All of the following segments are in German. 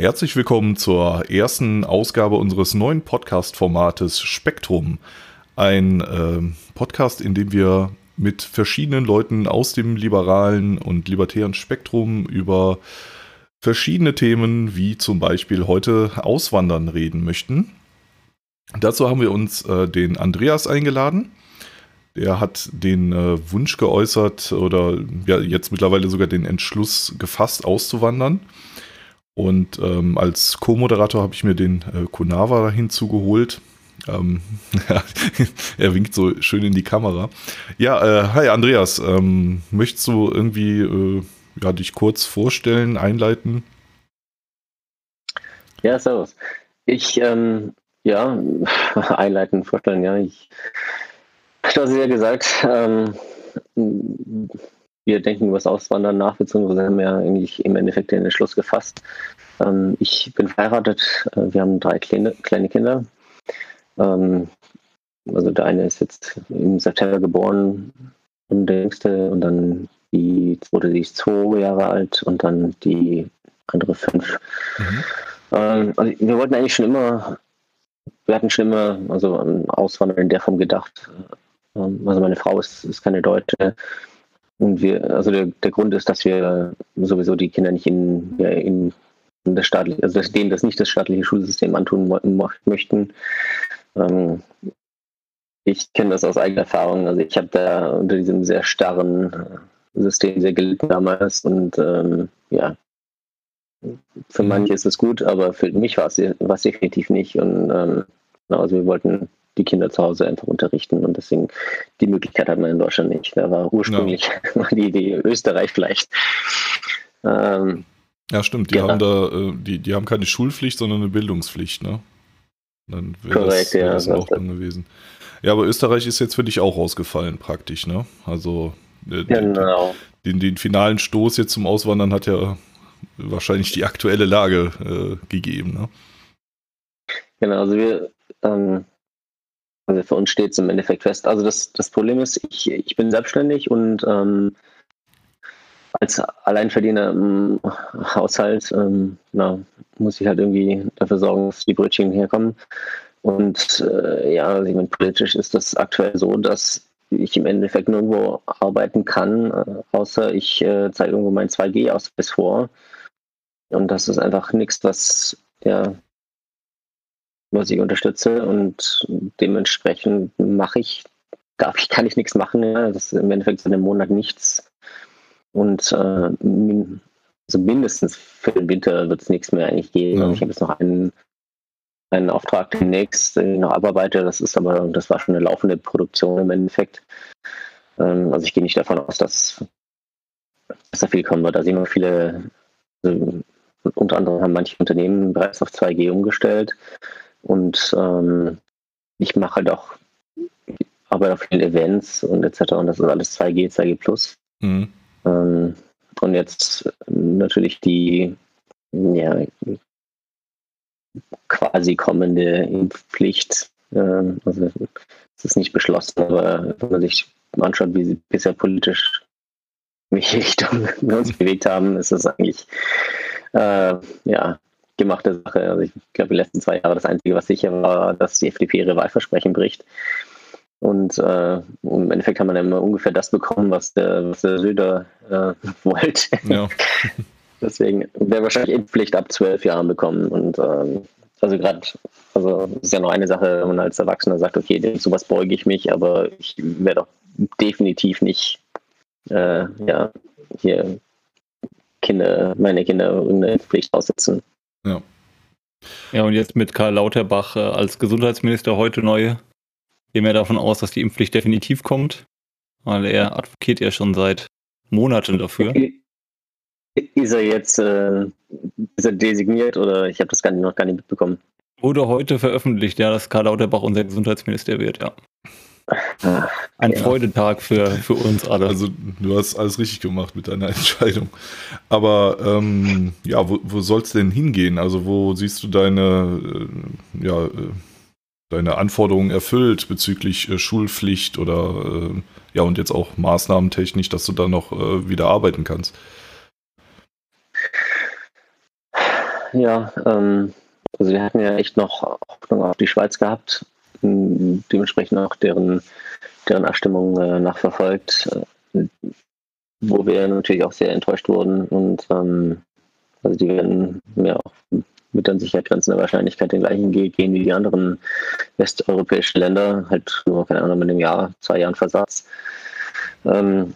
Herzlich willkommen zur ersten Ausgabe unseres neuen Podcast-Formates Spektrum. Ein äh, Podcast, in dem wir mit verschiedenen Leuten aus dem liberalen und libertären Spektrum über verschiedene Themen, wie zum Beispiel heute Auswandern, reden möchten. Dazu haben wir uns äh, den Andreas eingeladen. Der hat den äh, Wunsch geäußert oder ja, jetzt mittlerweile sogar den Entschluss gefasst, auszuwandern. Und ähm, als Co-Moderator habe ich mir den äh, Kunava hinzugeholt. Ähm, er winkt so schön in die Kamera. Ja, äh, hi Andreas, ähm, möchtest du irgendwie äh, ja, dich kurz vorstellen, einleiten? Ja, servus. Ich, ähm, ja, einleiten, vorstellen, ja. Ich, du hast ja gesagt, ähm, wir denken über das Auswandern nach, beziehungsweise haben ja eigentlich im Endeffekt den Entschluss gefasst. Ähm, ich bin verheiratet, äh, wir haben drei kleine, kleine Kinder. Ähm, also der eine ist jetzt im September geboren und der jüngste und dann die zweite, die ist zwei Jahre alt und dann die andere fünf. Mhm. Ähm, also wir wollten eigentlich schon immer, wir hatten schon immer also an Auswandern in der Form gedacht. Ähm, also meine Frau ist, ist keine Deutsche. Und wir, also der, der Grund ist, dass wir sowieso die Kinder nicht in, in, das staatliche, also denen das nicht das staatliche Schulsystem antun möchten. Ähm, ich kenne das aus eigener Erfahrung. Also ich habe da unter diesem sehr starren äh, System sehr gelitten damals und ähm, ja, für mhm. manche ist es gut, aber für mich war es, definitiv nicht. Und ähm, also wir wollten die Kinder zu Hause einfach unterrichten und deswegen die Möglichkeit hat man in Deutschland nicht. Da war ursprünglich ja. die Idee Österreich vielleicht. Ähm, ja, stimmt. Die genau. haben da, äh, die, die haben keine Schulpflicht, sondern eine Bildungspflicht, ne? Dann wäre das, wär ja, das auch dann gewesen. Ja, aber Österreich ist jetzt für dich auch rausgefallen, praktisch, ne? Also äh, genau. den, den, den finalen Stoß jetzt zum Auswandern hat ja wahrscheinlich die aktuelle Lage äh, gegeben, ne? Genau, also wir, ähm, also für uns steht es im Endeffekt fest. Also das, das Problem ist, ich, ich bin selbstständig und ähm, als Alleinverdiener im Haushalt ähm, na, muss ich halt irgendwie dafür sorgen, dass die Brötchen herkommen. Und äh, ja, also ich meine, politisch ist das aktuell so, dass ich im Endeffekt nirgendwo arbeiten kann, äh, außer ich äh, zeige irgendwo meinen 2G-Ausweis vor. Und das ist einfach nichts, was ja, was ich unterstütze und dementsprechend mache ich, darf ich, kann ich nichts machen. Ja. Das ist im Endeffekt in einem Monat nichts. Und äh, also mindestens für den Winter wird es nichts mehr eigentlich geben. Ja. Ich habe jetzt noch einen, einen Auftrag demnächst, den ich noch abarbeite. Das ist aber, das war schon eine laufende Produktion im Endeffekt. Ähm, also ich gehe nicht davon aus, dass, dass da viel kommen wird. Da sehen wir viele, also unter anderem haben manche Unternehmen bereits auf 2G umgestellt. Und ähm, ich mache halt auch, arbeite auf vielen Events und etc. Und das ist alles 2G, 2G Plus. Mhm. Ähm, und jetzt natürlich die ja, quasi kommende Impfpflicht. Äh, also es ist nicht beschlossen, aber wenn man sich anschaut, wie sie bisher politisch welche Richtung wir uns bewegt haben, ist es eigentlich äh, ja, gemachte Sache. Also ich glaube, die letzten zwei Jahre das Einzige, was sicher war, dass die FDP ihre Wahlversprechen bricht. Und äh, im Endeffekt haben wir dann immer ungefähr das bekommen, was der, was der Söder äh, wollte. Ja. Deswegen wäre wahrscheinlich Impfpflicht ab zwölf Jahren bekommen. Und ähm, also gerade, also es ist ja noch eine Sache, wenn man als Erwachsener sagt, okay, dem sowas beuge ich mich, aber ich werde doch definitiv nicht äh, ja, hier Kinder, meine Kinder irgendeine Impfpflicht aussetzen. Ja. Ja, und jetzt mit Karl Lauterbach äh, als Gesundheitsminister heute neu, gehen wir davon aus, dass die Impfpflicht definitiv kommt, weil er advokiert ja schon seit Monaten dafür. Ist er jetzt äh, ist er designiert oder ich habe das gar nicht, noch gar nicht mitbekommen? Wurde heute veröffentlicht, ja, dass Karl Lauterbach unser Gesundheitsminister wird, ja. Ein ja. Freudentag für, für uns alle. Also du hast alles richtig gemacht mit deiner Entscheidung. Aber ähm, ja, wo, wo soll es denn hingehen? Also wo siehst du deine, äh, ja, äh, deine Anforderungen erfüllt bezüglich äh, Schulpflicht oder äh, ja und jetzt auch maßnahmentechnisch, dass du da noch äh, wieder arbeiten kannst? ja, ähm, also wir hatten ja echt noch Hoffnung auf die Schweiz gehabt, dementsprechend auch deren, deren Abstimmung äh, nachverfolgt, äh, wo wir natürlich auch sehr enttäuscht wurden und ähm, also die werden ja auch mit an sicher grenzender Wahrscheinlichkeit den gleichen Weg gehen wie die anderen westeuropäischen Länder, halt nur, keine Ahnung, mit einem Jahr, zwei Jahren Versatz. Ähm,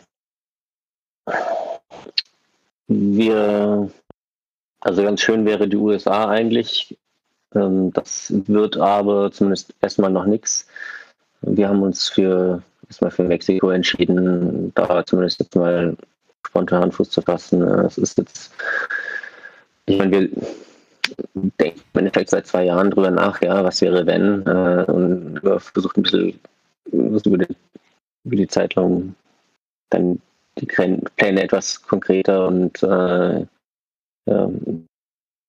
wir, also ganz schön wäre die USA eigentlich. Ähm, das wird aber zumindest erstmal noch nichts. Wir haben uns für erstmal für Mexiko entschieden, da zumindest jetzt mal spontan Fuß zu fassen. Es ist jetzt, ich meine, wir denken im Endeffekt seit zwei Jahren drüber nach, ja, was wäre wenn, äh, und versucht ein bisschen über die, über die Zeitraum dann die Pläne etwas konkreter und äh, ja,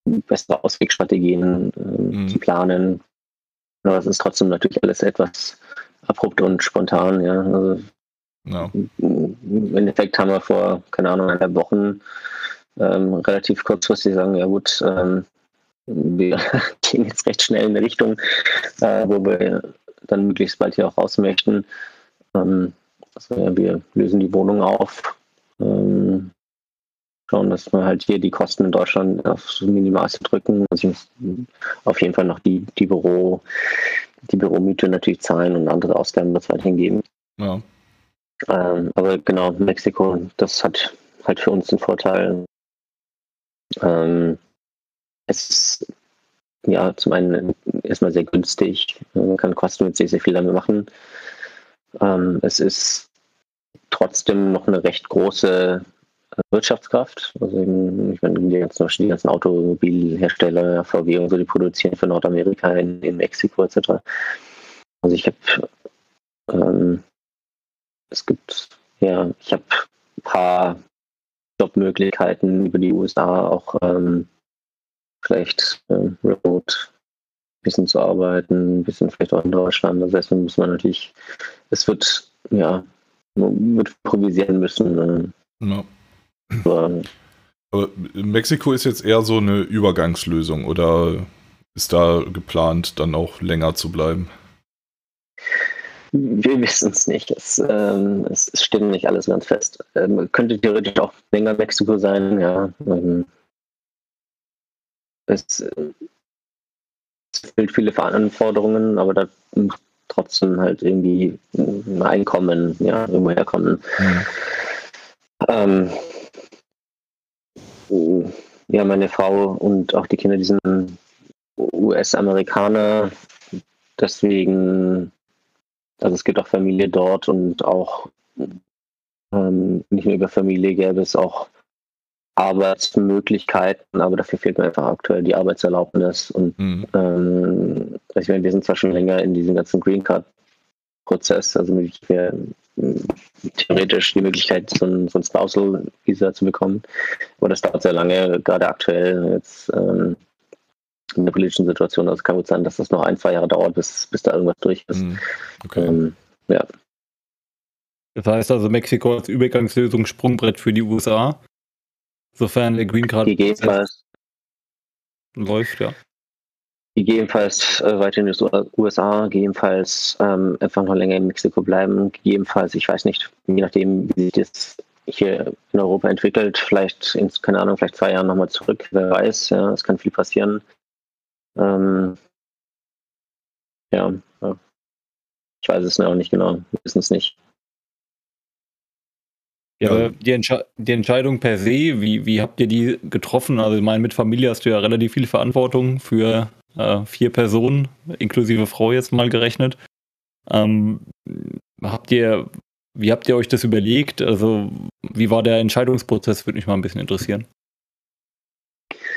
bessere Auswegstrategien äh, mhm. zu planen. Aber es ist trotzdem natürlich alles etwas abrupt und spontan, ja. Also ja. Im Endeffekt haben wir vor, keine Ahnung, einer Wochen ähm, relativ kurzfristig sagen, ja gut, ähm, wir gehen jetzt recht schnell in eine Richtung, äh, wo wir dann möglichst bald hier auch raus möchten. Ähm, also, ja, wir lösen die Wohnung auf, ähm, schauen, dass wir halt hier die Kosten in Deutschland aufs Minimalste drücken. Also ich muss auf jeden Fall noch die, die Büro, die Büromiete natürlich zahlen und andere Ausgaben wird es weiterhin geben. Ja. Ähm, aber genau, Mexiko, das hat halt für uns den Vorteil. Ähm, es ist ja zum einen erstmal sehr günstig, man kann kostenmäßig sehr viel damit machen. Ähm, es ist trotzdem noch eine recht große Wirtschaftskraft. Also eben, ich meine, die ganzen, die ganzen Automobilhersteller, VW und so, die produzieren für Nordamerika in, in Mexiko etc. Also ich habe ähm, es gibt ja, ich habe ein paar Jobmöglichkeiten über die USA auch ähm, vielleicht äh, remote ein bisschen zu arbeiten, ein bisschen vielleicht auch in Deutschland. Das heißt, muss man natürlich, es wird, ja, man wird improvisieren müssen. Äh, ja. Aber, Mexiko ist jetzt eher so eine Übergangslösung oder ist da geplant, dann auch länger zu bleiben? Wir wissen es nicht. Es, ähm, es, steht nicht alles ganz fest. Ähm, könnte theoretisch auch länger Mexiko sein, ja. Ähm, es, es erfüllt viele Anforderungen, aber da muss trotzdem halt irgendwie ein Einkommen, ja, irgendwo herkommen. Mhm. Ähm, ja, meine Frau und auch die Kinder, die sind US-Amerikaner, deswegen, also es gibt auch Familie dort und auch ähm, nicht nur über Familie gäbe es auch Arbeitsmöglichkeiten, aber dafür fehlt mir einfach aktuell die Arbeitserlaubnis. Und mhm. ähm, ich meine, wir sind zwar schon länger in diesem ganzen Green Card-Prozess, also wir theoretisch die Möglichkeit, so ein, so ein Spousal-Visa zu bekommen, aber das dauert sehr lange, gerade aktuell jetzt ähm, in der politischen Situation. Also kann gut sein, dass das noch ein, zwei Jahre dauert, bis, bis da irgendwas durch ist. Mhm. Okay. Ähm, ja. Das heißt also, Mexiko als Übergangslösung Sprungbrett für die USA. Sofern der Green Card läuft, ja. Gegebenenfalls äh, weiter in die USA, gegebenenfalls ähm, einfach noch länger in Mexiko bleiben, gegebenenfalls, ich weiß nicht, je nachdem, wie sich das hier in Europa entwickelt, vielleicht in, keine Ahnung, vielleicht zwei Jahren nochmal zurück, wer weiß, ja, es kann viel passieren. Ähm, ja, ich weiß es noch nicht genau, wir wissen es nicht. Ja, die, Entsche die, Entscheidung per se, wie, wie habt ihr die getroffen? Also, ich meine, mit Familie hast du ja relativ viel Verantwortung für äh, vier Personen, inklusive Frau jetzt mal gerechnet. Ähm, habt ihr, wie habt ihr euch das überlegt? Also, wie war der Entscheidungsprozess? Würde mich mal ein bisschen interessieren.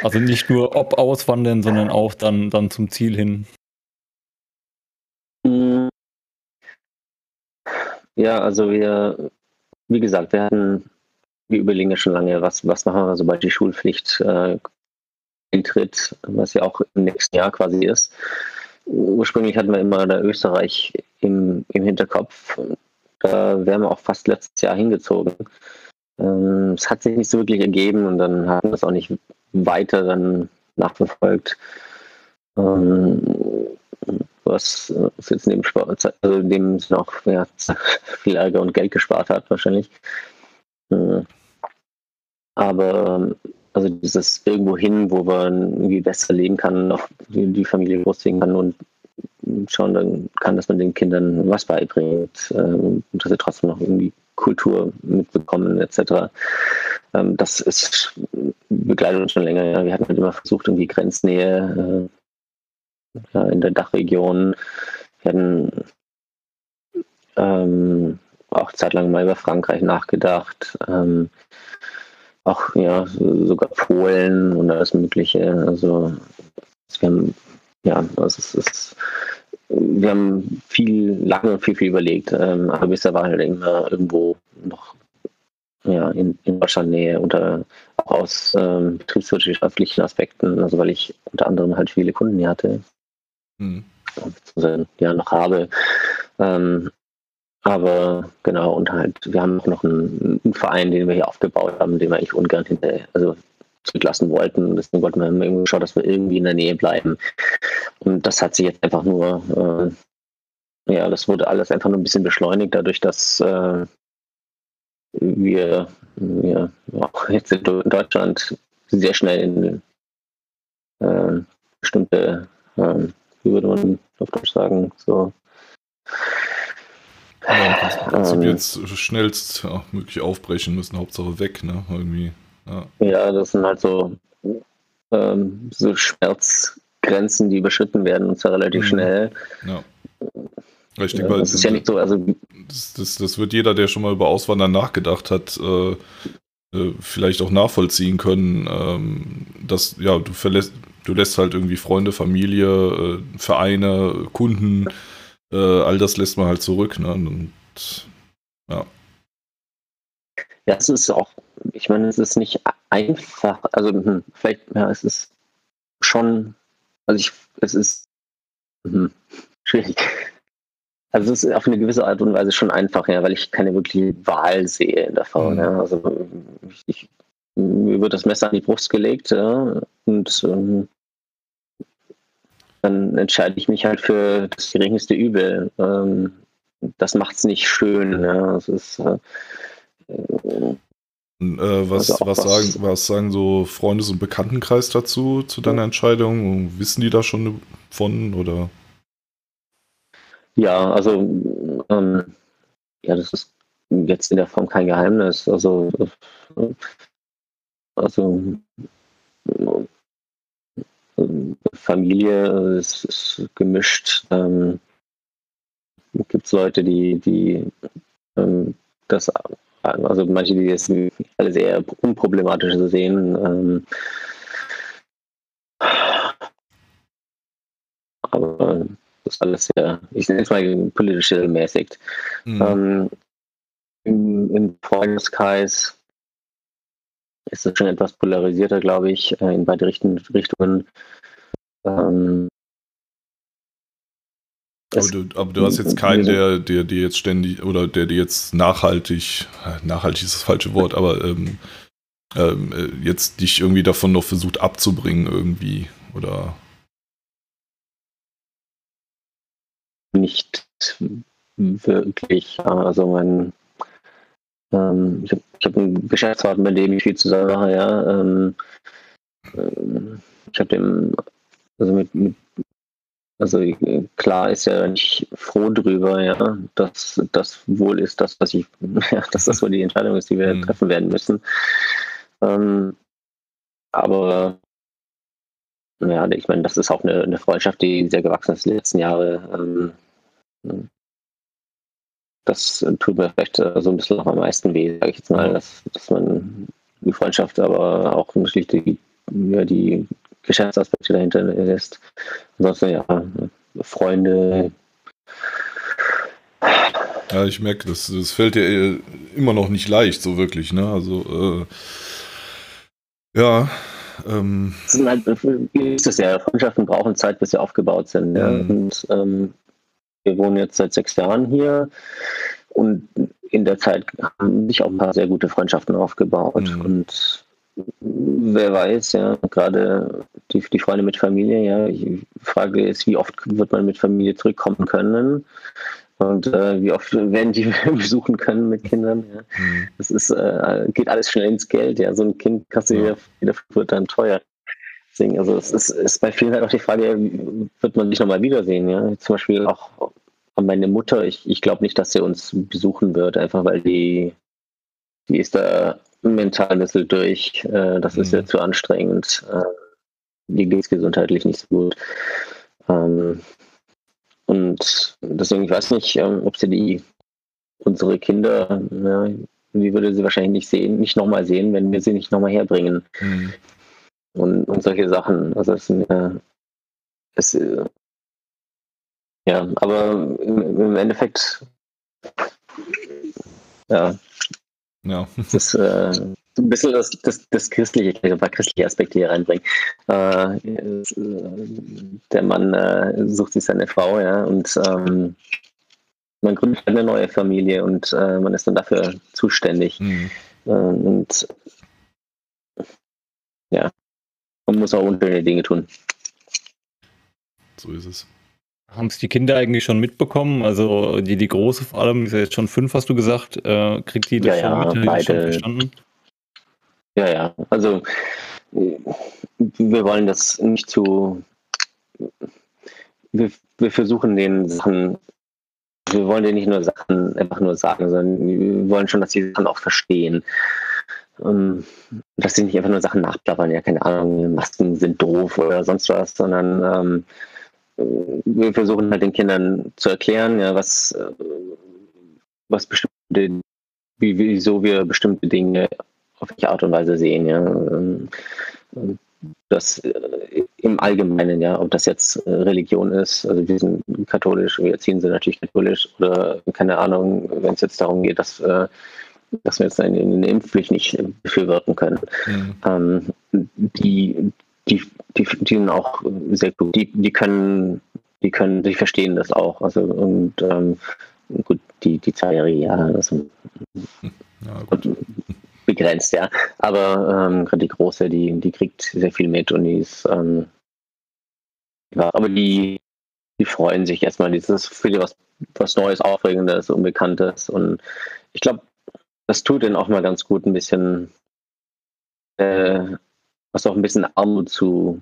Also nicht nur ob auswandern, sondern auch dann, dann zum Ziel hin. Ja, also wir wie gesagt, wir hatten, wir überlegen ja schon lange, was, was machen wir, sobald die Schulpflicht äh, eintritt, was ja auch im nächsten Jahr quasi ist. Ursprünglich hatten wir immer da Österreich im, im Hinterkopf. Da wären wir auch fast letztes Jahr hingezogen. Ähm, es hat sich nicht so wirklich ergeben und dann hatten wir es auch nicht weiter dann nachverfolgt. Ähm, was, was jetzt neben Sport, also dem noch ja, viel Ärger und Geld gespart hat, wahrscheinlich. Äh, aber also dieses irgendwo hin, wo man irgendwie besser leben kann, noch die Familie großziehen kann und schauen dann kann, dass man den Kindern was beibringt, ähm, dass sie trotzdem noch irgendwie Kultur mitbekommen etc. Ähm, das ist begleitet uns schon länger. Wir hatten halt immer versucht, irgendwie Grenznähe äh, in der Dachregion. Wir hatten ähm, auch zeitlang mal über Frankreich nachgedacht. Ähm, auch ja, sogar Polen und alles Mögliche. Also wir haben ja, also es ist wir haben viel, lange und viel, viel überlegt, ähm, aber bisher war halt immer irgendwo noch ja, in, in Deutschland Nähe, unter, auch aus ähm, betriebswirtschaftlichen Aspekten, also weil ich unter anderem halt viele Kunden hier hatte, mhm. ja noch habe. Ähm, aber genau, und halt, wir haben auch noch einen, einen, Verein, den wir hier aufgebaut haben, den wir eigentlich ungern hinter, also zurücklassen wollten. Deswegen wollten wir immer geschaut, dass wir irgendwie in der Nähe bleiben. Und das hat sich jetzt einfach nur, äh, ja, das wurde alles einfach nur ein bisschen beschleunigt, dadurch, dass äh, wir, wir auch jetzt in Deutschland sehr schnell in äh, bestimmte, äh, wie würde man auf Deutsch sagen, so ja, im Prinzip ähm, jetzt schnellst ja, möglich aufbrechen müssen, Hauptsache weg, ne? Irgendwie. Ja, ja das sind halt so, ähm, so Schmerzgrenzen, die überschritten werden und zwar relativ mhm. schnell. Ja. Ich denke mal, das ist ja nicht so, also das, das, das, wird jeder, der schon mal über Auswandern nachgedacht hat, äh, äh, vielleicht auch nachvollziehen können, ähm, dass ja du verlässt, du lässt halt irgendwie Freunde, Familie, äh, Vereine, Kunden, äh, all das lässt man halt zurück, ne? Und ja. Ja, es ist auch, ich meine, es ist nicht einfach, also hm, vielleicht, ja, es ist schon, also ich, es ist hm, schwierig. Also es ist auf eine gewisse Art und Weise schon einfach, ja, weil ich keine wirkliche Wahl sehe in der Frau. Mhm. Ja. Also ich, mir wird das Messer an die Brust gelegt ja, und ähm, dann entscheide ich mich halt für das geringste Übel. Ähm, das macht es nicht schön. Ja. Es ist, äh, äh, was, also was, was, sagen, was sagen so Freundes- und Bekanntenkreis dazu, zu deiner Entscheidung? Wissen die da schon von oder? Ja, also ähm, ja, das ist jetzt in der Form kein Geheimnis. Also, also Familie ist, ist gemischt. Ähm, Gibt es Leute, die, die ähm, das, also manche, die das alle sehr unproblematisch sehen. Ähm, aber das ist alles sehr, ich nenne es mal politisch mäßig. Mhm. Ähm, Im im Freundeskreis ist es schon etwas polarisierter, glaube ich, äh, in beide Richtungen. Ähm, aber du, aber du, hast jetzt keinen, der, der dir jetzt ständig oder der dir jetzt nachhaltig, nachhaltig ist das falsche Wort, aber ähm, ähm, äh, jetzt dich irgendwie davon noch versucht abzubringen irgendwie oder nicht wirklich. Also mein ähm, ich habe hab einen Geschäftspartner, mit dem ich viel zusammen mache, ja. Ähm, ähm ich habe dem, also mit, mit also klar ist ja nicht froh drüber, ja, dass das wohl ist das, was ich, ja, dass das wohl die Entscheidung ist, die wir mhm. treffen werden müssen. Ähm, aber ja, ich meine, das ist auch eine, eine Freundschaft, die sehr gewachsen ist die letzten Jahre. Ähm, das tut mir vielleicht äh, so ein bisschen noch am meisten weh, sage ich jetzt mal, dass, dass man die Freundschaft, aber auch natürlich die, ja, die Geschäftsaspekte dahinter lässt. Ansonsten ja, Freunde. Ja, ich merke, das, das fällt dir immer noch nicht leicht, so wirklich, ne? Also, äh, ja. Ähm. Das ist halt, ist das ja, Freundschaften brauchen Zeit, bis sie aufgebaut sind. Ja? Und ähm, wir wohnen jetzt seit sechs Jahren hier und in der Zeit haben sich auch ein paar sehr gute Freundschaften aufgebaut. Mhm. Und wer weiß, ja, gerade die die, Freunde mit Familie, ja. Die Frage ist, wie oft wird man mit Familie zurückkommen können? Und äh, wie oft werden die besuchen können mit Kindern? Ja. Mhm. Das ist, äh, geht alles schnell ins Geld, ja. So ein Kind kassiert ja. wird dann teuer. Deswegen, also es ist, ist bei vielen halt auch die Frage, wird man sich nochmal wiedersehen, ja. Zum Beispiel auch meine Mutter, ich, ich glaube nicht, dass sie uns besuchen wird, einfach weil die, die ist da mental ein bisschen durch. Äh, das ist ja mhm. zu anstrengend. Äh, die geht es gesundheitlich nicht so gut. Ähm, und deswegen, ich weiß nicht, ähm, ob sie die, unsere Kinder, ja, die würde sie wahrscheinlich nicht sehen, nicht nochmal sehen, wenn wir sie nicht nochmal herbringen. Mhm. Und, und solche Sachen. Also es es, äh, ja, aber im, Endeffekt, ja, ja. Das ist äh, ein bisschen das, das, das christliche, ich ein paar christliche Aspekte hier reinbringen. Äh, der Mann äh, sucht sich seine Frau, ja, und ähm, man gründet eine neue Familie und äh, man ist dann dafür zuständig. Mhm. Äh, und ja, man muss auch unschöne Dinge tun. So ist es. Haben es die Kinder eigentlich schon mitbekommen? Also die, die Große vor allem, ist ja jetzt schon fünf, hast du gesagt. Äh, kriegt die das ja, schon ja, mit? Beide, schon verstanden? Ja, ja. Also wir wollen das nicht zu. Wir, wir versuchen den Sachen, wir wollen denen nicht nur Sachen einfach nur sagen, sondern wir wollen schon, dass sie Sachen auch verstehen. Ähm, dass sie nicht einfach nur Sachen nachplappern, ja, keine Ahnung, Masken sind doof oder sonst was, sondern ähm, wir versuchen halt den Kindern zu erklären, ja, was, äh, was bestimmte, wie, wieso wir bestimmte Dinge auf welche Art und Weise sehen, ja. Ähm, das äh, im Allgemeinen, ja, ob das jetzt äh, Religion ist, also wir sind katholisch, wir erziehen sie natürlich katholisch oder keine Ahnung, wenn es jetzt darum geht, dass, dass wir jetzt eine, eine Impfpflicht nicht befürworten können. Mhm. Ähm, die, die, die, die sind auch sehr gut. Die, die können, die können, die verstehen das auch. Also und ähm, gut, die, die zweijährige ja, also ja, begrenzt, ja. Aber ähm, gerade die große, die, die kriegt sehr viel mit und die ist ähm, ja, aber die, die freuen sich erstmal. Das ist für die was, was Neues, Aufregendes, Unbekanntes. Und ich glaube, das tut ihnen auch mal ganz gut, ein bisschen äh, was auch ein bisschen Armut zu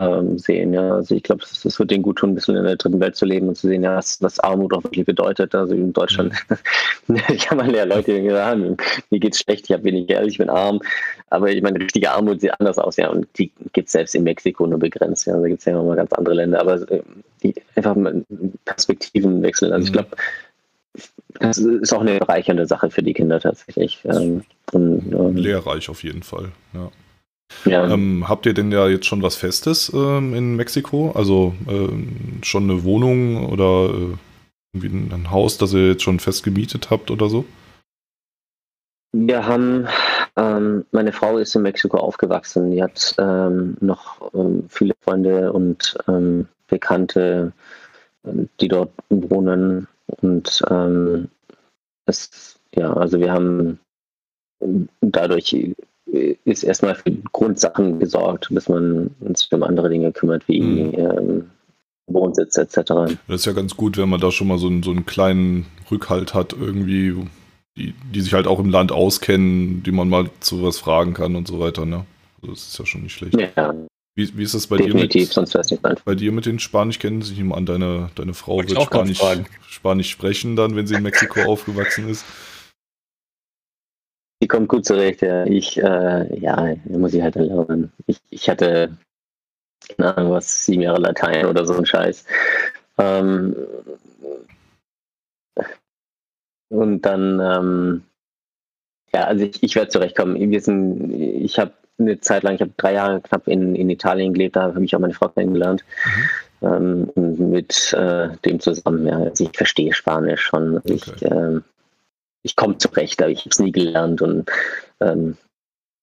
ähm, sehen. Ja. Also ich glaube, das, wird denen gut tun, ein bisschen in der dritten Welt zu leben und zu sehen, ja, was, was Armut auch wirklich bedeutet. Also in Deutschland ich habe mal ja Leute, die sagen, mir geht's schlecht, ich habe wenig Geld, ich bin arm. Aber ich meine, richtige Armut sieht anders aus, ja. Und die gibt es selbst in Mexiko nur begrenzt. Ja. Da gibt es ja nochmal ganz andere Länder. Aber äh, die einfach Perspektiven wechseln. Also ich mhm. glaube, das ist auch eine bereichernde Sache für die Kinder tatsächlich. Ähm, und, ähm, Lehrreich auf jeden Fall, ja. Ja. Ähm, habt ihr denn ja jetzt schon was Festes ähm, in Mexiko? Also ähm, schon eine Wohnung oder äh, irgendwie ein Haus, das ihr jetzt schon fest gemietet habt oder so? Wir haben, ähm, meine Frau ist in Mexiko aufgewachsen. Die hat noch viele Freunde und Bekannte, die dort wohnen. Und es, ja, also wir haben dadurch ist erstmal für Grundsachen gesorgt, bis man sich um andere Dinge kümmert, wie mhm. ähm, Wohnsitz etc. Das ist ja ganz gut, wenn man da schon mal so einen, so einen kleinen Rückhalt hat, irgendwie, die, die sich halt auch im Land auskennen, die man mal zu was fragen kann und so weiter. Ne? Also das ist ja schon nicht schlecht. Ja. Wie, wie ist das bei Definitiv, dir? Mit, sonst nicht bei dir mit den Spanisch kennen sich an, deine, deine Frau Wollte wird Spanisch, Spanisch sprechen dann, wenn sie in Mexiko aufgewachsen ist. Die kommt gut zurecht, ja. Ich, äh, ja, muss ich halt lernen. Ich, ich hatte, keine Ahnung, was, sieben Jahre Latein oder so ein Scheiß. Ähm, und dann, ähm, ja, also ich, ich werde zurechtkommen. Wir sind, ich habe eine Zeit lang, ich habe drei Jahre knapp in, in Italien gelebt, da habe ich auch meine Frau kennengelernt. Mhm. Ähm, mit äh, dem zusammen, ja. Also ich verstehe Spanisch schon. Okay. Ich, ähm, ich komme zurecht, aber ich habe es nie gelernt. Und, ähm,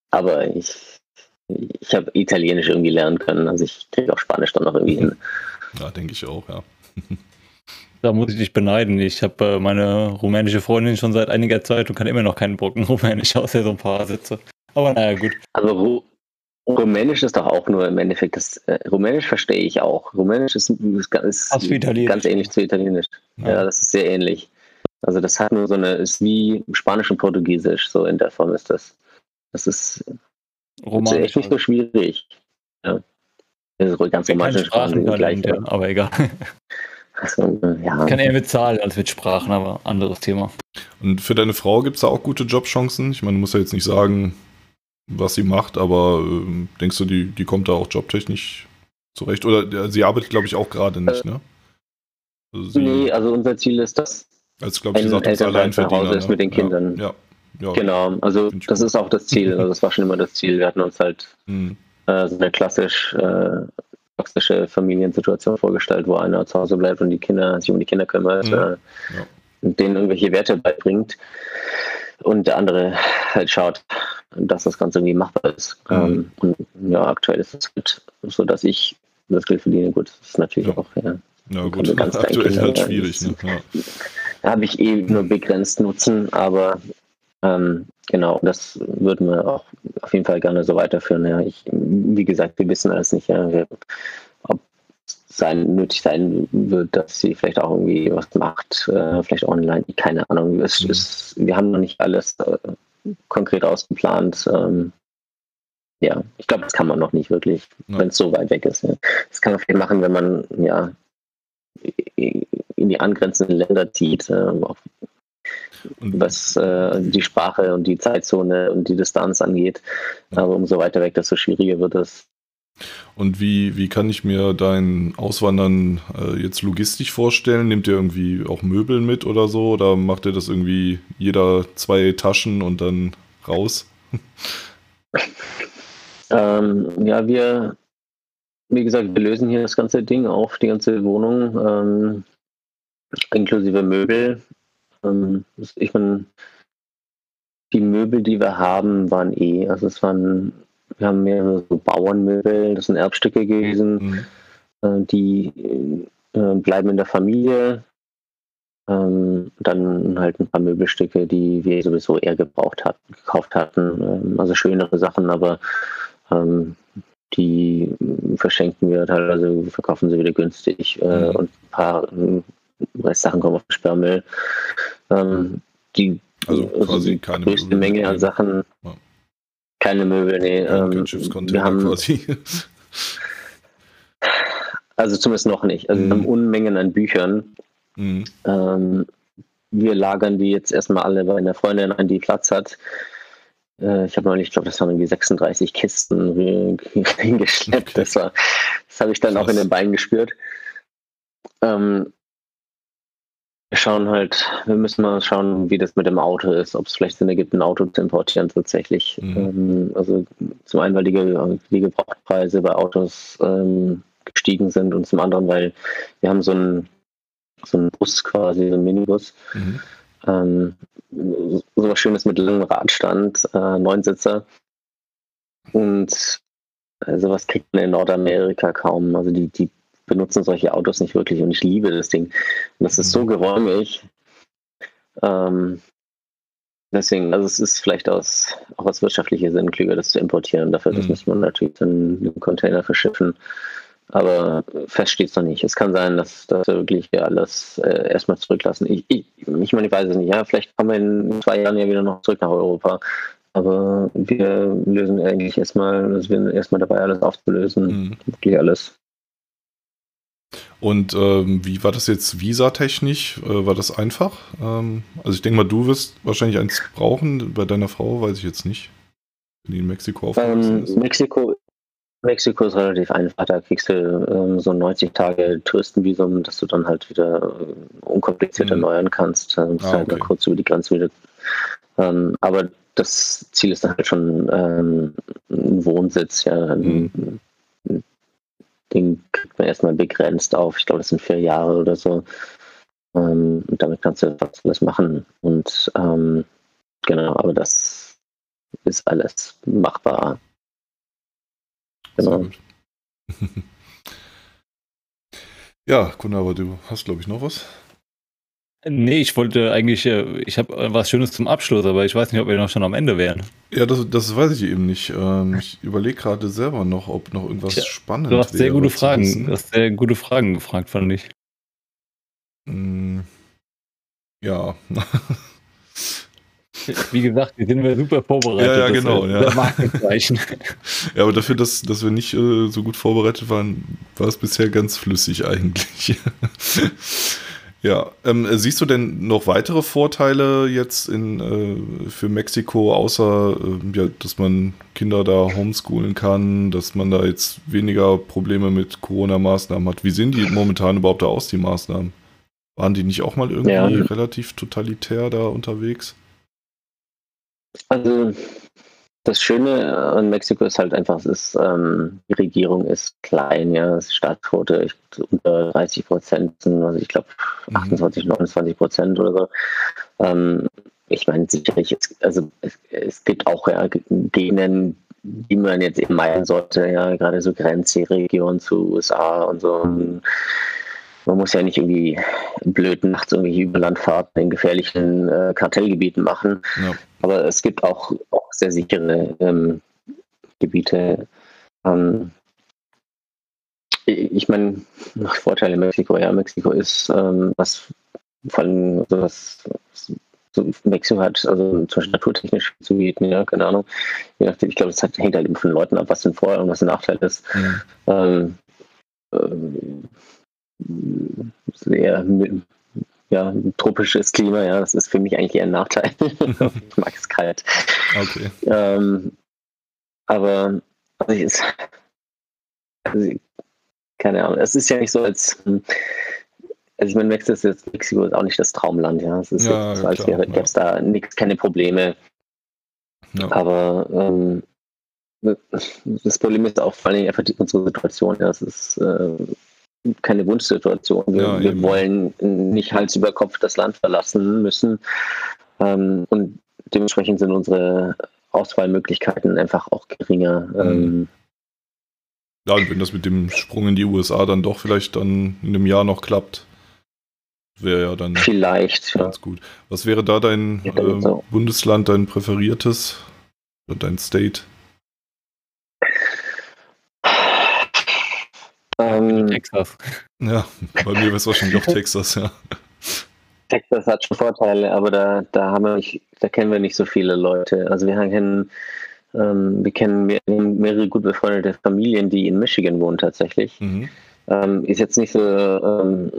aber ich, ich habe Italienisch irgendwie lernen können. Also ich kriege auch Spanisch dann noch irgendwie hin. Ja, denke ich auch, ja. Da muss ich dich beneiden. Ich habe äh, meine rumänische Freundin schon seit einiger Zeit und kann immer noch keinen Brocken Rumänisch, außer so ein paar Sätze. Aber naja, gut. Also Ru Rumänisch ist doch auch nur im Endeffekt, das, äh, Rumänisch verstehe ich auch. Rumänisch ist, ist, ist ganz ähnlich zu Italienisch. Ja. ja. das ist sehr ähnlich. Also das hat nur so eine, ist wie Spanisch und Portugiesisch, so in der Form ist das. Das ist, das ist echt nicht so schwierig. Ja. Das ist ganz romantisch. Sprachentalent, ja, aber egal. Also, ja. Kann eher mit Zahlen als mit Sprachen, aber anderes Thema. Und für deine Frau gibt es da auch gute Jobchancen? Ich meine, du musst ja jetzt nicht sagen, was sie macht, aber äh, denkst du, die, die kommt da auch jobtechnisch zurecht? Oder sie arbeitet, glaube ich, auch gerade nicht, ne? Also nee, also unser Ziel ist, dass als glaube ich gesagt, als Alleinverdiener. Hause ist ne? mit den Kindern. Ja, ja. ja. Genau, also das ist auch das Ziel. Also das war schon immer das Ziel. Wir hatten uns halt mhm. äh, so eine klassisch äh, toxische Familiensituation vorgestellt, wo einer zu Hause bleibt und die Kinder sich um die Kinder kümmert mhm. äh, ja. und denen irgendwelche Werte beibringt und der andere halt schaut, dass das Ganze irgendwie machbar ist. Mhm. Ähm, und ja, aktuell ist es halt so, dass ich das Geld verdiene. Gut, das ist natürlich ja. auch ja, ja gut, ganz aktuell Kinder, halt schwierig. Ne? Ja. Da habe ich eh nur begrenzt Nutzen, aber ähm, genau, das würden wir auch auf jeden Fall gerne so weiterführen. Ja. Ich, wie gesagt, wir wissen alles nicht, ja, es sein, nötig sein wird, dass sie vielleicht auch irgendwie was macht, äh, vielleicht online, keine Ahnung. Es, mhm. ist, wir haben noch nicht alles äh, konkret ausgeplant. Ähm, ja, ich glaube, das kann man noch nicht wirklich, ja. wenn es so weit weg ist. Ja. Das kann man viel machen, wenn man ja in die angrenzenden Länder zieht, äh, was äh, die Sprache und die Zeitzone und die Distanz angeht. Aber umso weiter weg, desto schwieriger wird es. Und wie, wie kann ich mir dein Auswandern äh, jetzt logistisch vorstellen? Nehmt ihr irgendwie auch Möbel mit oder so? Oder macht ihr das irgendwie jeder zwei Taschen und dann raus? ähm, ja, wir, wie gesagt, wir lösen hier das ganze Ding auf, die ganze Wohnung, ähm, inklusive Möbel. Ähm, ich meine, die Möbel, die wir haben, waren eh, also es waren, wir haben mehrere so Bauernmöbel, das sind Erbstücke gewesen, mhm. äh, die äh, bleiben in der Familie. Ähm, dann halt ein paar Möbelstücke, die wir sowieso eher gebraucht hatten, gekauft hatten, ähm, also schönere Sachen, aber ähm, die verschenken wir teilweise, verkaufen sie wieder günstig äh, mhm. und ein paar Restsachen kommen auf den Sperrmüll. Ähm, die also quasi die keine größte Möbel Menge an Sachen. Ja. Keine Möbel, nee. Ähm, wir haben, quasi. also zumindest noch nicht. Also mhm. wir haben mhm. Unmengen an Büchern. Mhm. Ähm, wir lagern die jetzt erstmal alle bei einer Freundin ein, die Platz hat. Äh, ich habe neulich, ich glaube, das waren irgendwie 36 Kisten reingeschleppt. Okay. Das, das habe ich dann Krass. auch in den Beinen gespürt. Ähm, wir schauen halt, wir müssen mal schauen, wie das mit dem Auto ist, ob es vielleicht Sinn ergibt, ein Auto zu importieren tatsächlich. Mhm. Ähm, also zum einen, weil die, die Gebrauchtpreise bei Autos ähm, gestiegen sind und zum anderen, weil wir haben so einen, so einen Bus quasi, so einen Minibus. Mhm. Ähm, so was Schönes mit langem Radstand, äh, Neunsitzer. Und äh, sowas kriegt man in Nordamerika kaum. Also die, die benutzen solche Autos nicht wirklich und ich liebe das Ding. Und das ist so mhm. geräumig. Ähm, deswegen, also es ist vielleicht aus, auch aus wirtschaftlicher Sinn klüger, das zu importieren. Dafür mhm. muss man natürlich dann den Container verschiffen. Aber fest steht es noch nicht. Es kann sein, dass, dass wir wirklich alles äh, erstmal zurücklassen. Ich, ich, ich meine, ich weiß es nicht. Ja, vielleicht kommen wir in zwei Jahren ja wieder noch zurück nach Europa. Aber wir lösen eigentlich erstmal, also wir sind erstmal dabei, alles aufzulösen. Mhm. Wirklich alles. Und ähm, wie war das jetzt visatechnisch? Äh, war das einfach? Ähm, also ich denke mal, du wirst wahrscheinlich eins brauchen. Bei deiner Frau weiß ich jetzt nicht. Wenn die in Mexiko aufgewachsen ähm, ist. Mexiko, Mexiko ist relativ einfach. Da kriegst du ähm, so 90 Tage Touristenvisum, dass du dann halt wieder äh, unkompliziert mhm. erneuern kannst. Dann musst ah, halt okay. kurz über die Grenze wieder. Ähm, aber das Ziel ist dann halt schon ähm, ein Wohnsitz, ja, mhm den kriegt man erstmal begrenzt auf, ich glaube, das sind vier Jahre oder so. Ähm, und damit kannst du fast alles machen. Und ähm, genau, aber das ist alles machbar. Genau. ja, Kunde, aber du hast, glaube ich, noch was. Nee, ich wollte eigentlich, äh, ich habe was Schönes zum Abschluss, aber ich weiß nicht, ob wir noch schon am Ende wären. Ja, das, das weiß ich eben nicht. Ähm, ich überlege gerade selber noch, ob noch irgendwas Tja, spannend Du hast sehr gute Fragen, du hast sehr gute Fragen gefragt, fand ich. Mm, Ja. Wie gesagt, wir sind wir super vorbereitet. Ja, ja, genau, äh, ja. Markenzeichen. ja, aber dafür, dass, dass wir nicht äh, so gut vorbereitet waren, war es bisher ganz flüssig eigentlich. ja, ähm, siehst du denn noch weitere Vorteile jetzt in, äh, für Mexiko, außer äh, ja, dass man Kinder da homeschoolen kann, dass man da jetzt weniger Probleme mit Corona-Maßnahmen hat? Wie sehen die momentan überhaupt da aus, die Maßnahmen? Waren die nicht auch mal irgendwie Ja. relativ totalitär da unterwegs? Also das Schöne an Mexiko ist halt einfach, es ist, ähm, die Regierung ist klein, ja, ist Staatsquote unter 30 Prozent, also ich glaube Mhm. 28, 29 Prozent oder so. Ähm, ich meine, sicherlich, es, also es, es gibt auch ja, Gegenden, die man jetzt eben meiden sollte, ja, gerade so Grenzregionen zu USA und so. Man muss ja nicht irgendwie blöd nachts irgendwelche Überlandfahrten in gefährlichen äh, Kartellgebieten machen. Ja. Aber es gibt auch, auch sehr sichere ähm, Gebiete. Ähm, ich meine, Vorteile Mexiko, ja, Mexiko ist, ähm, was vor allem was so Mexiko hat, also zum Beispiel naturtechnisch zu bieten, ja, keine Ahnung. Je nachdem, ich glaube, es hängt halt eben von den Leuten ab, was ein Vorteil und was ein Nachteil ist. Mhm. Ähm, ähm, sehr ja, tropisches Klima, ja, das ist für mich eigentlich eher ein Nachteil. ich mag es kalt. Okay. Ähm, aber also ich, es, also ich, keine Ahnung, es ist ja nicht so, als also ich meine, Mexiko ist, jetzt, Mexiko ist auch nicht das Traumland, ja. Es ist Ja, so, als wäre gäbe es da nichts, keine Probleme. Ja. Aber ähm, das Problem ist auch vor allem einfach die, unsere Situation. Ja, es ist äh, keine Wunschsituation. Wir, Ja, wir wollen nicht Hals über Kopf das Land verlassen müssen. Ähm, und dementsprechend sind unsere Auswahlmöglichkeiten einfach auch geringer. Mhm. Ähm, Ja, und wenn das mit dem Sprung in die USA dann doch vielleicht dann in einem Jahr noch klappt, wäre ja dann vielleicht. Ja. ganz gut. Was wäre da dein Ja, äh, so. Bundesland, dein präferiertes? Oder dein State? Ähm, Texas. Ja, bei mir wäre es wahrscheinlich auch Texas, ja. Texas hat schon Vorteile, aber da, da haben wir nicht, da kennen wir nicht so viele Leute. Also wir kennen, ähm, wir kennen mehr, mehrere gut befreundete Familien, die in Michigan wohnen tatsächlich. Mhm. Ähm, ist jetzt nicht so ähm,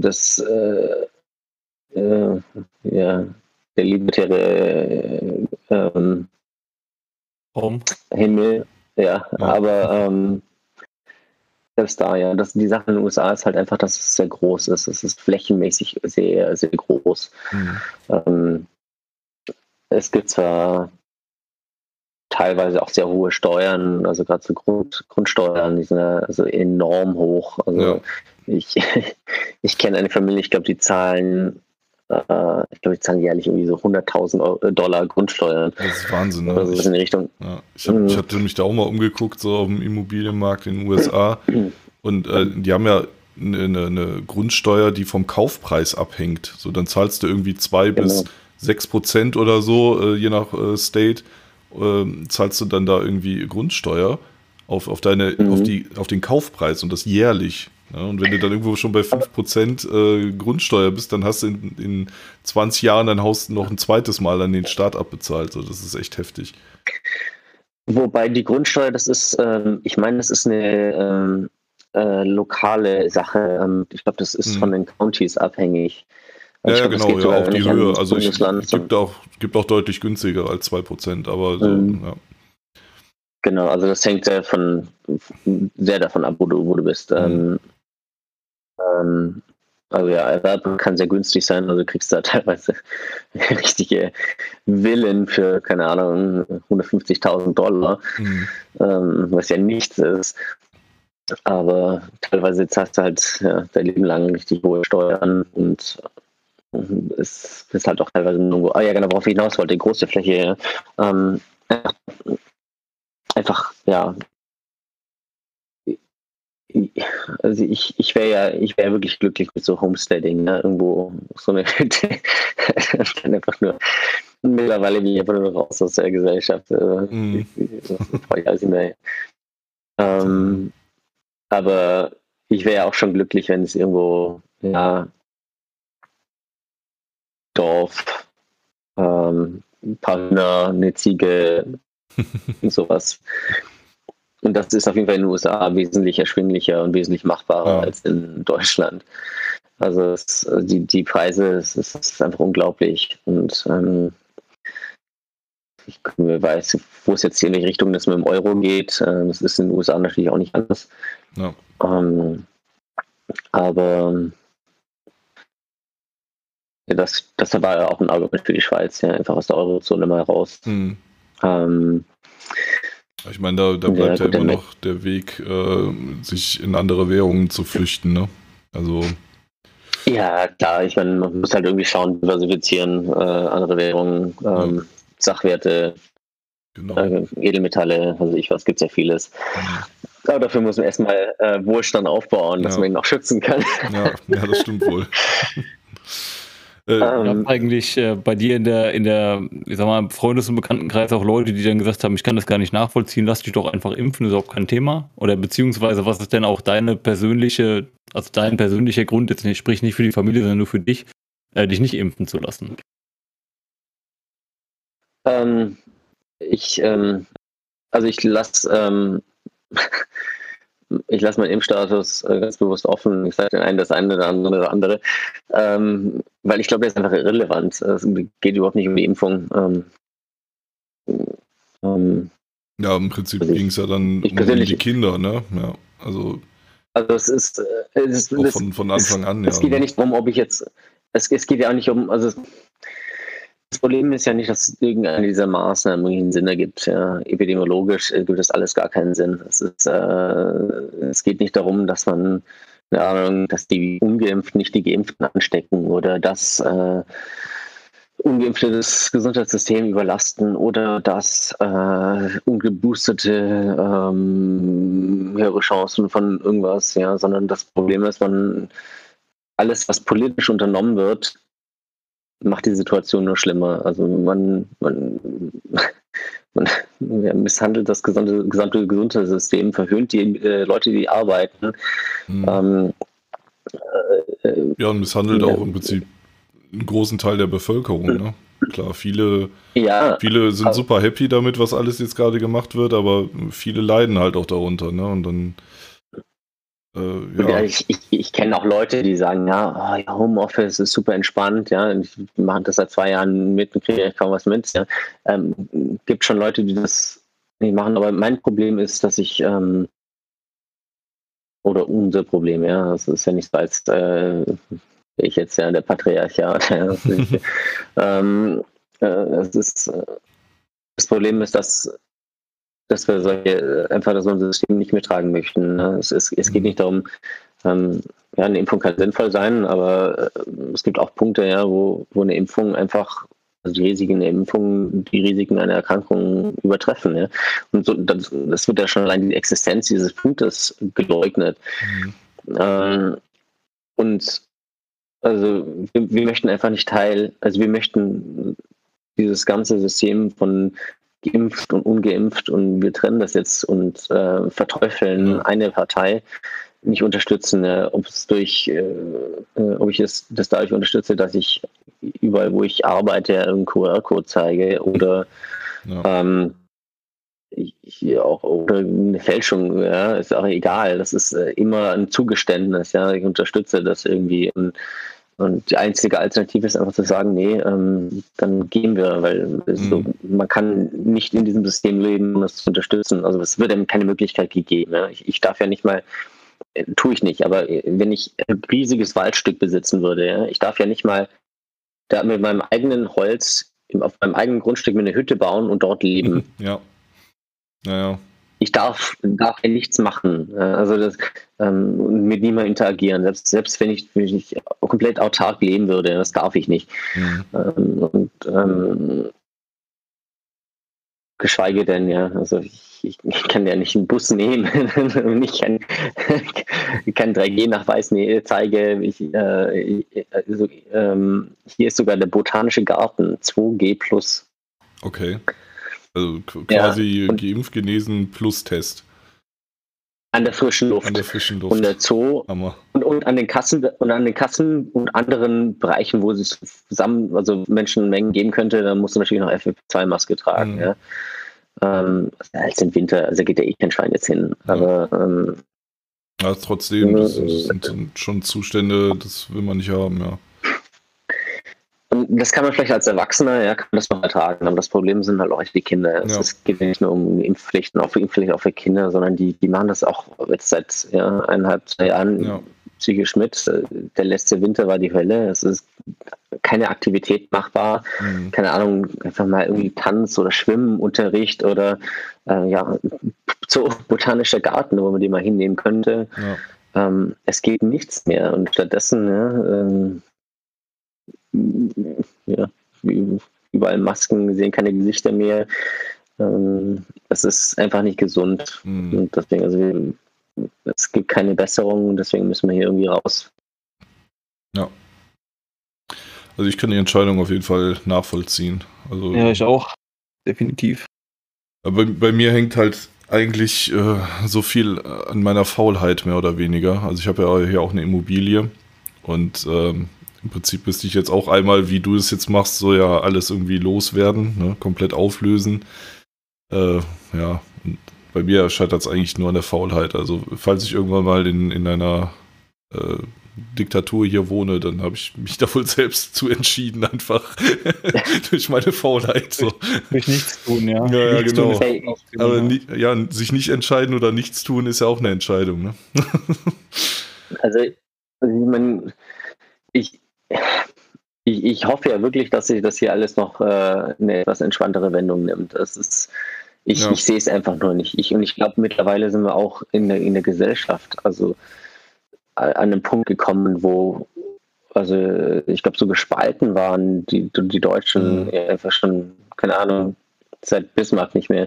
das äh, äh, ja, der libertäre äh, ähm, Warum? Himmel, ja, Ja. aber ähm, selbst da, ja, das, die Sache in den USA ist halt einfach, dass es sehr groß ist. Es ist flächenmäßig sehr, sehr groß. Mhm. Ähm, es gibt zwar teilweise auch sehr hohe Steuern, also gerade so Grund, Grundsteuern, die sind ja also enorm hoch. Also Ja. ich, ich kenne eine Familie, ich glaube, die zahlen, äh, ich glaube, die zahlen jährlich irgendwie so 100.000 Euro- Dollar Grundsteuern. Das ist Wahnsinn, ne? Also Ich, in die Richtung. ja, ich, hab, Mhm. ich hatte mich da auch mal umgeguckt, so auf dem Immobilienmarkt in den USA. Und äh, die haben ja eine, eine, Grundsteuer, die vom Kaufpreis abhängt. So, dann zahlst du irgendwie zwei bis Genau. sechs Prozent oder so, äh, je nach äh, State, ähm, zahlst du dann da irgendwie Grundsteuer auf, auf, deine, Mhm. auf, die, auf den Kaufpreis und das jährlich. Ja, und wenn du dann irgendwo schon bei 5% äh, Grundsteuer bist, dann hast du in, in 20 Jahren dein Haus noch ein zweites Mal an den Staat abbezahlt. So, das ist echt heftig. Wobei die Grundsteuer, das ist, ähm, ich meine, das ist eine ähm, äh, lokale Sache. Ähm, ich glaube, das ist Mhm. von den Counties abhängig. Ja, ja, genau, ja, sogar auch die Höhe. Also es gibt auch, gibt auch deutlich günstiger als 2%, aber so, Mhm. ja. Genau, also das hängt sehr, von, sehr davon ab, wo du, wo du bist. Mhm. Ähm, also ja, Erwerb kann sehr günstig sein, also du kriegst da teilweise richtige Villen für, keine Ahnung, 150.000 Dollar, Mhm. ähm, was ja nichts ist. Aber teilweise zahlst du halt ja, dein Leben lang richtig hohe Steuern und es ist halt auch teilweise nur, ah ja, genau, worauf ich hinaus wollte, große Fläche. Ähm, einfach, ja, also ich, ich wäre ja, ich wäre wirklich glücklich mit so Homesteading, ne? irgendwo so eine dann einfach nur mittlerweile bin ich einfach nur raus aus der Gesellschaft. Mm. Ich, ich mehr. Ähm, aber ich wäre ja auch schon glücklich, wenn es irgendwo, ja, Dorf, ähm, Hühner, eine Ziege und sowas. Und das ist auf jeden Fall in den USA wesentlich erschwinglicher und wesentlich machbarer ja. als in Deutschland. Also es, die, die Preise, es ist, es ist einfach unglaublich. Und ähm, ich weiß, wo es jetzt hier in die Richtung das mit dem Euro geht. Ähm, das ist in den USA natürlich auch nicht anders. Ja. Ähm, aber ja, das, das war ja auch ein Argument für die Schweiz, ja, einfach aus der Eurozone mal raus. Hm. Ähm, ich meine, da, da bleibt ja, ja immer noch der Weg, äh, sich in andere Währungen zu flüchten, ne? Also. Ja, klar, ich meine, man muss halt irgendwie schauen, diversifizieren, äh, andere Währungen, ähm, ja. Sachwerte, genau. äh, Edelmetalle, also ich weiß, gibt es ja vieles. Aber dafür muss man erstmal äh, Wohlstand aufbauen, dass man ihn auch schützen kann. Ja, ja das stimmt wohl. Äh, ähm, eigentlich äh, bei dir in der, in der, ich sag mal, Freundes- und Bekanntenkreis auch Leute, die dann gesagt haben, ich kann das gar nicht nachvollziehen, lass dich doch einfach impfen, ist auch kein Thema? Oder beziehungsweise, was ist denn auch deine persönliche, also dein persönlicher Grund, jetzt nicht, sprich nicht für die Familie, sondern nur für dich, äh, dich nicht impfen zu lassen? Ähm, ich, ähm, also ich lasse ähm, ich lasse meinen Impfstatus äh, ganz bewusst offen. Ich sage den einen das eine, der andere das andere. Ähm, weil ich glaube, der ist einfach irrelevant. Es geht überhaupt nicht um die Impfung. Ähm, ähm, ja, im Prinzip also ging es ja dann um die Kinder, ne? Ja, also. Also es ist, äh, es ist von, von Anfang es, an, ja. Es geht ja nicht darum, ob ich jetzt, es, es geht ja auch nicht um, also das Problem ist ja nicht, dass irgendeine dieser Maßnahmen einen Sinn ergibt. Ja. Epidemiologisch gibt das alles gar keinen Sinn. Es, ist, äh, es geht nicht darum, dass man, ja, dass die Ungeimpften nicht die Geimpften anstecken oder dass äh, Ungeimpfte das Gesundheitssystem überlasten oder dass äh, Ungeboostete ähm, höhere Chancen von irgendwas, ja, sondern das Problem ist, man alles, was politisch unternommen wird, macht die Situation nur schlimmer. Also man, man, man misshandelt das gesamte, gesamte Gesundheitssystem, verhöhnt die äh, Leute, die arbeiten. Mhm. Ähm, äh, äh ja, und misshandelt ja. auch im Prinzip einen großen Teil der Bevölkerung. Ne? Klar, viele, ja, viele sind super happy damit, was alles jetzt gerade gemacht wird, aber viele leiden halt auch darunter. Ne? Und dann äh, ja. ich, ich, ich kenne auch Leute, die sagen, ja, oh, Homeoffice ist super entspannt, ja, ich mache das seit zwei Jahren mit und kriege kaum was mit. Ja. Ähm, gibt schon Leute, die das nicht machen, aber mein Problem ist, dass ich ähm, oder unser Problem, ja, es ist ja nicht so, als äh, ich jetzt ja der Patriarchat. Ja, ähm, äh, es ist, äh, das Problem ist, dass dass wir solche, äh, einfach so ein System nicht mittragen möchten. Ne? Es, es, es, geht nicht darum, ähm, ja, eine Impfung kann sinnvoll sein, aber äh, es gibt auch Punkte, ja, wo, wo eine Impfung einfach, also die Risiken der Impfung, die Risiken einer Erkrankung übertreffen. Ja? Und so, das, das, wird ja schon allein die Existenz dieses Punktes geleugnet. Mhm. Ähm, und also wir, wir möchten einfach nicht Teil, also wir möchten dieses ganze System von geimpft und ungeimpft und wir trennen das jetzt und äh, verteufeln eine Partei nicht unterstützen, äh, ob es durch, äh, äh ob ich es das dadurch unterstütze, dass ich überall, wo ich arbeite, einen QR-Code zeige oder ja. ähm, ich, auch oder eine Fälschung, ja, ist auch egal. Das ist äh, immer ein Zugeständnis, ja. Ich unterstütze das irgendwie. Und und die einzige Alternative ist einfach zu sagen, nee, ähm, dann gehen wir, weil mhm. so, man kann nicht in diesem System leben, um das zu unterstützen. Also es wird einem keine Möglichkeit gegeben. Ja. Ich, ich, darf ja nicht mal, äh, tue ich nicht, aber äh, wenn ich ein riesiges Waldstück besitzen würde, ja, ich darf ja nicht mal da mit meinem eigenen Holz auf meinem eigenen Grundstück mir eine Hütte bauen und dort leben. Ja. Naja ich darf, darf ja nichts machen. Also das, ähm, mit niemandem interagieren. Selbst, selbst wenn, ich, wenn ich komplett autark leben würde, das darf ich nicht. Mhm. Ähm, und ähm, geschweige denn, ja, also ich, ich, ich kann ja nicht einen Bus nehmen und ich kann, kann 3G-Nachweis nee, zeige. Ich, äh, also, ähm, hier ist sogar der botanische Garten 2G plus. Okay. Also quasi ja, geimpft, genesen plus Test. An der frischen Luft. An der frischen Luft. Und der Zoo. Und, und, an den Kassen und an den Kassen und anderen Bereichen, wo es zusammen, also Menschenmengen geben könnte, da musst du natürlich noch FFP2-Maske tragen. Mhm. Ja. Ähm, als im Winter, also geht ja eh kein Schwein jetzt hin. Aber ähm, ja, trotzdem, das, das sind schon Zustände, das will man nicht haben, ja. Das kann man vielleicht als Erwachsener, ja, kann das noch ertragen. Aber das Problem sind halt auch die Kinder. Ja. Es geht nicht nur um Impfpflichten, auch für Impfpflichten auch für Kinder, sondern die, die machen das auch jetzt seit ja, eineinhalb, zwei Jahren ja. psychisch mit. Der letzte Winter war die Hölle. Es ist keine Aktivität machbar. Mhm. Keine Ahnung, einfach mal irgendwie Tanz oder Schwimmenunterricht oder äh, ja, so botanischer Garten, wo man die mal hinnehmen könnte. Ja. Ähm, es geht nichts mehr. Und stattdessen, ja, ähm, ja, überall Masken, sehen keine Gesichter mehr. Ähm, das ist einfach nicht gesund. Mhm. Und deswegen, also es gibt keine Besserung, deswegen müssen wir hier irgendwie raus. Ja. Also ich kann die Entscheidung auf jeden Fall nachvollziehen. Also, ja, ich auch. Definitiv. Aber bei mir hängt halt eigentlich äh, so viel an meiner Faulheit mehr oder weniger. Also ich habe ja hier auch eine Immobilie und ähm, im Prinzip müsste ich jetzt auch einmal, wie du es jetzt machst, so ja alles irgendwie loswerden, ne? komplett auflösen. Äh, ja, bei mir scheitert es eigentlich nur an der Faulheit. Also, falls ich irgendwann mal in, in einer äh, Diktatur hier wohne, dann habe ich mich da wohl selbst zu entschieden, einfach durch meine Faulheit. So. Durch nichts tun, ja. Ja, ja genau. Aber nie, ja, sich nicht entscheiden oder nichts tun ist ja auch eine Entscheidung. Ne? also, ich meine, ich, ich, ich hoffe ja wirklich, dass sich das hier alles noch äh, eine etwas entspanntere Wendung nimmt. Das ist, ich, ja. ich sehe es einfach nur nicht. Ich, und ich glaube, mittlerweile sind wir auch in der, in der Gesellschaft, also an einem Punkt gekommen, wo, also ich glaube, so gespalten waren die, die Deutschen mhm. einfach schon, keine Ahnung, seit Bismarck nicht mehr.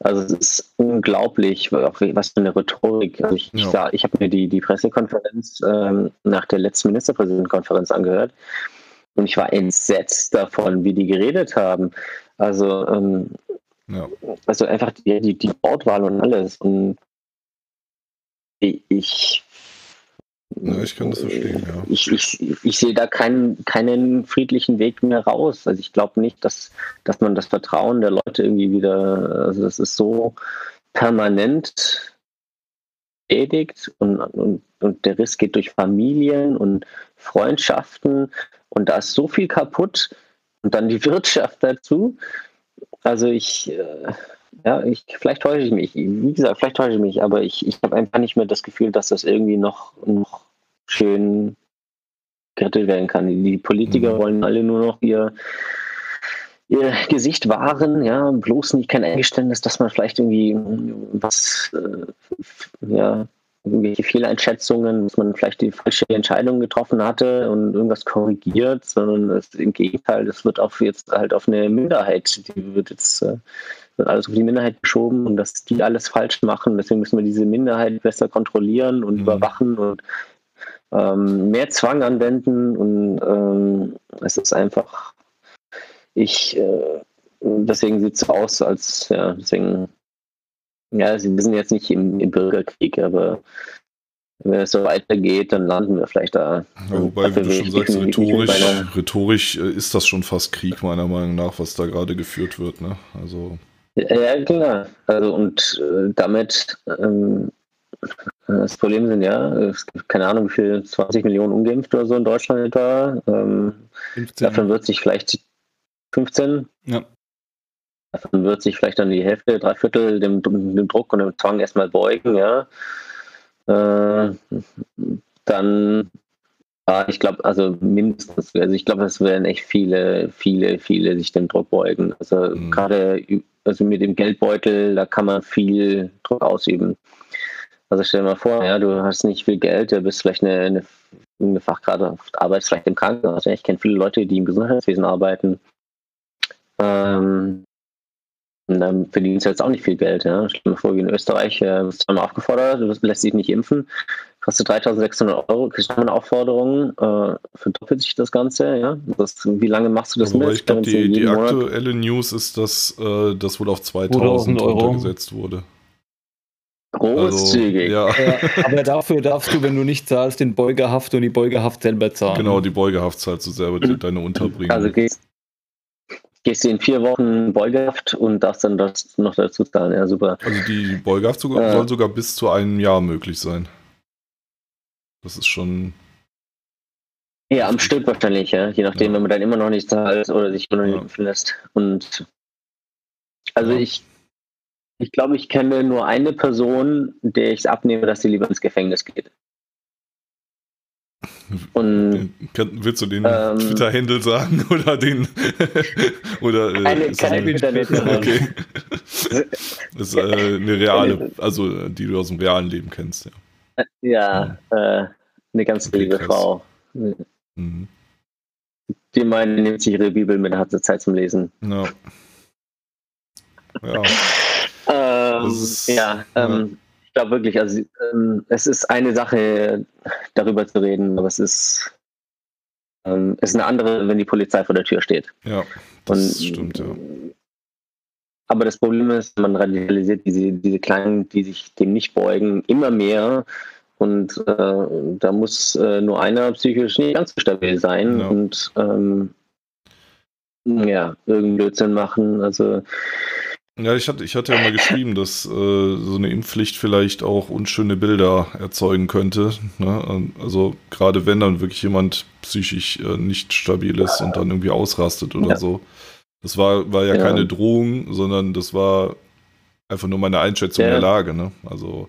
Also es ist unglaublich, was für eine Rhetorik. Also ich, ja. ich, ich habe mir die, die Pressekonferenz ähm, nach der letzten Ministerpräsidentenkonferenz angehört und ich war entsetzt davon, wie die geredet haben. Also, ähm, ja. also einfach die, die, die Wortwahl und alles. Und ich, ja, ich kann das verstehen, ja. Ich, ich, ich sehe da keinen, keinen friedlichen Weg mehr raus. Also ich glaube nicht, dass, dass man das Vertrauen der Leute irgendwie wieder, also das ist so permanent beschädigt und, und, und der Riss geht durch Familien und Freundschaften und da ist so viel kaputt und dann die Wirtschaft dazu. Also ich, äh, ja, ich, vielleicht täusche ich mich. Wie gesagt, vielleicht täusche ich mich, aber ich, ich habe einfach nicht mehr das Gefühl, dass das irgendwie noch, noch schön gerettet werden kann. Die Politiker mhm. wollen alle nur noch ihr, ihr Gesicht wahren, ja, bloß nicht kein Eingeständnis, dass man vielleicht irgendwie was, äh, ja, irgendwelche Fehleinschätzungen, dass man vielleicht die falsche Entscheidung getroffen hatte und irgendwas korrigiert, sondern es, im Gegenteil, das wird auf jetzt halt auf eine Minderheit, die wird jetzt äh, wird alles auf die Minderheit geschoben und dass die alles falsch machen. Deswegen müssen wir diese Minderheit besser kontrollieren und mhm. überwachen und ähm, mehr Zwang anwenden und ähm, es ist einfach, ich, äh, deswegen sieht es aus, als, ja, deswegen ja, wir sind jetzt nicht im, im Bürgerkrieg, aber wenn es so weitergeht, dann landen wir vielleicht da. Ja, wobei, wie du schon sagst, rhetorisch, rhetorisch äh, ist das schon fast Krieg, meiner Meinung nach, was da gerade geführt wird. Ne? Also. Ja, klar. Also, und äh, damit, ähm, das Problem sind ja, es gibt keine Ahnung, wie viel, 20 Millionen ungeimpft oder so in Deutschland etwa. Ähm, davon wird sich vielleicht 15, ja. Davon wird sich vielleicht dann die Hälfte, drei Viertel dem, dem Druck und dem Zwang erstmal beugen, ja. Äh, dann, ich glaube, also mindestens, also ich glaube, es werden echt viele, viele, viele sich dem Druck beugen. Also mhm. gerade also mit dem Geldbeutel, da kann man viel Druck ausüben. Also stell dir mal vor, ja, du hast nicht viel Geld, du bist vielleicht eine, eine, eine Fachgrad, arbeitest vielleicht im Krankenhaus. Ich kenne viele Leute, die im Gesundheitswesen arbeiten. Ähm, dann verdienst du jetzt auch nicht viel Geld. Ja. Stell dir mal vor, wie in Österreich, äh, bist zweimal aufgefordert, du lässt dich nicht impfen, kostet 3600 Euro, kriegst du eine Aufforderung, äh, verdoppelt sich das Ganze. Ja. Das, wie lange machst du das Aber mit? ich glaube, die, die jeden Monat- aktuelle News ist, dass äh, das wohl auf 2000 2000 Euro. runtergesetzt wurde. Großzügig. Also, ja, Ja, aber dafür darfst du, wenn du nicht zahlst, den Beugehaft und die Beugehaft selber zahlen. genau, die Beugehaft zahlst du selber die, deine Unterbringung. Also gehst, gehst du in vier Wochen Beugehaft und darfst dann das noch dazu zahlen. Ja, super. Also die Beugehaft sogar, Äh. soll sogar bis zu einem Jahr möglich sein. Das ist schon. Ja, am Stück wahrscheinlich, ja. Je nachdem, Ja. wenn man dann immer noch nicht zahlt oder sich immer noch nicht impfen lässt. Und also Ja. ich, ich glaube, ich kenne nur eine Person, der ich es abnehme, dass sie lieber ins Gefängnis geht. Und Kann, willst du den Ähm. Twitter-Handle sagen oder den oder äh, das keine eine- Twitter-Handle. Okay. Das ist äh, eine reale, also die du aus dem realen Leben kennst, ja. Ja, äh, eine ganz liebe krass. Frau. Mhm. Die meine, nimmt sich ihre Bibel mit, hat sie Zeit zum Lesen. Ja. Ja, Ähm, ist- ja, ähm, ich glaube wirklich, also ähm, es ist eine Sache, darüber zu reden, aber es ist, ähm, es ist eine andere, wenn die Polizei vor der Tür steht. ja, das Und, stimmt, ja. Aber das Problem ist, man radikalisiert diese, diese Kleinen, die sich dem nicht beugen, immer mehr. Und äh, da muss äh, nur einer psychisch nicht ganz so stabil sein Ja. und ähm, ja, irgendeinen Blödsinn machen. Also Ja, ich hatte, ich hatte ja mal geschrieben, dass äh, so eine Impfpflicht vielleicht auch unschöne Bilder erzeugen könnte. Ne? Also gerade wenn dann wirklich jemand psychisch äh, nicht stabil ist und dann irgendwie ausrastet oder Ja. so. Das war, war ja, Ja. keine Drohung, sondern das war einfach nur meine Einschätzung Ja. der Lage. Ne? Also